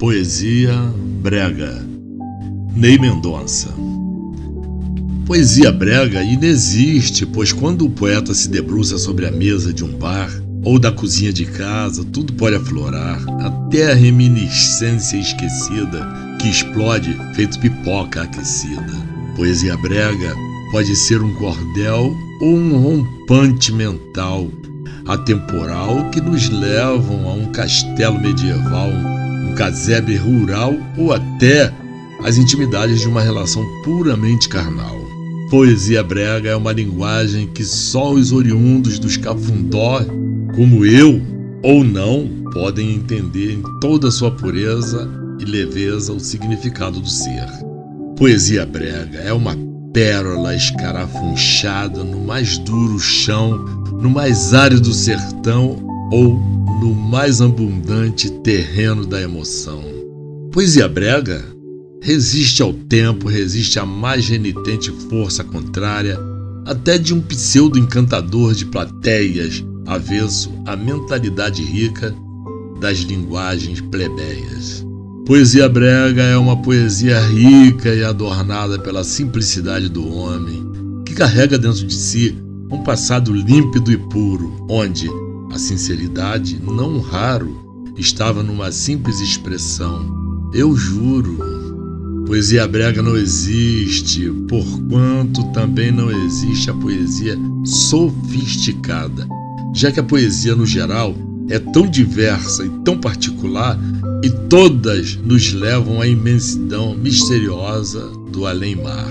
Poesia brega. Ney Mendonça. Poesia brega inexiste, pois quando o poeta se debruça sobre a mesa de um bar ou da cozinha de casa, tudo pode aflorar, até a reminiscência esquecida que explode feito pipoca aquecida. Poesia brega pode ser um cordel ou um rompante mental, atemporal que nos levam a um castelo medieval casebre rural ou até as intimidades de uma relação puramente carnal. Poesia brega é uma linguagem que só os oriundos dos cafundó, como eu ou não, podem entender em toda a sua pureza e leveza o significado do ser. Poesia brega é uma pérola escarafunchada no mais duro chão, no mais árido sertão ou no mais abundante terreno da emoção. Poesia brega resiste ao tempo, resiste à mais renitente força contrária, até de um pseudo encantador de plateias, avesso à mentalidade rica das linguagens plebeias. Poesia brega é uma poesia rica e adornada pela simplicidade do homem, que carrega dentro de si um passado límpido e puro, onde a sinceridade, não raro, estava numa simples expressão: Eu juro. Poesia brega não existe, porquanto também não existe a poesia sofisticada, já que a poesia, no geral, é tão diversa e tão particular e todas nos levam à imensidão misteriosa do além-mar.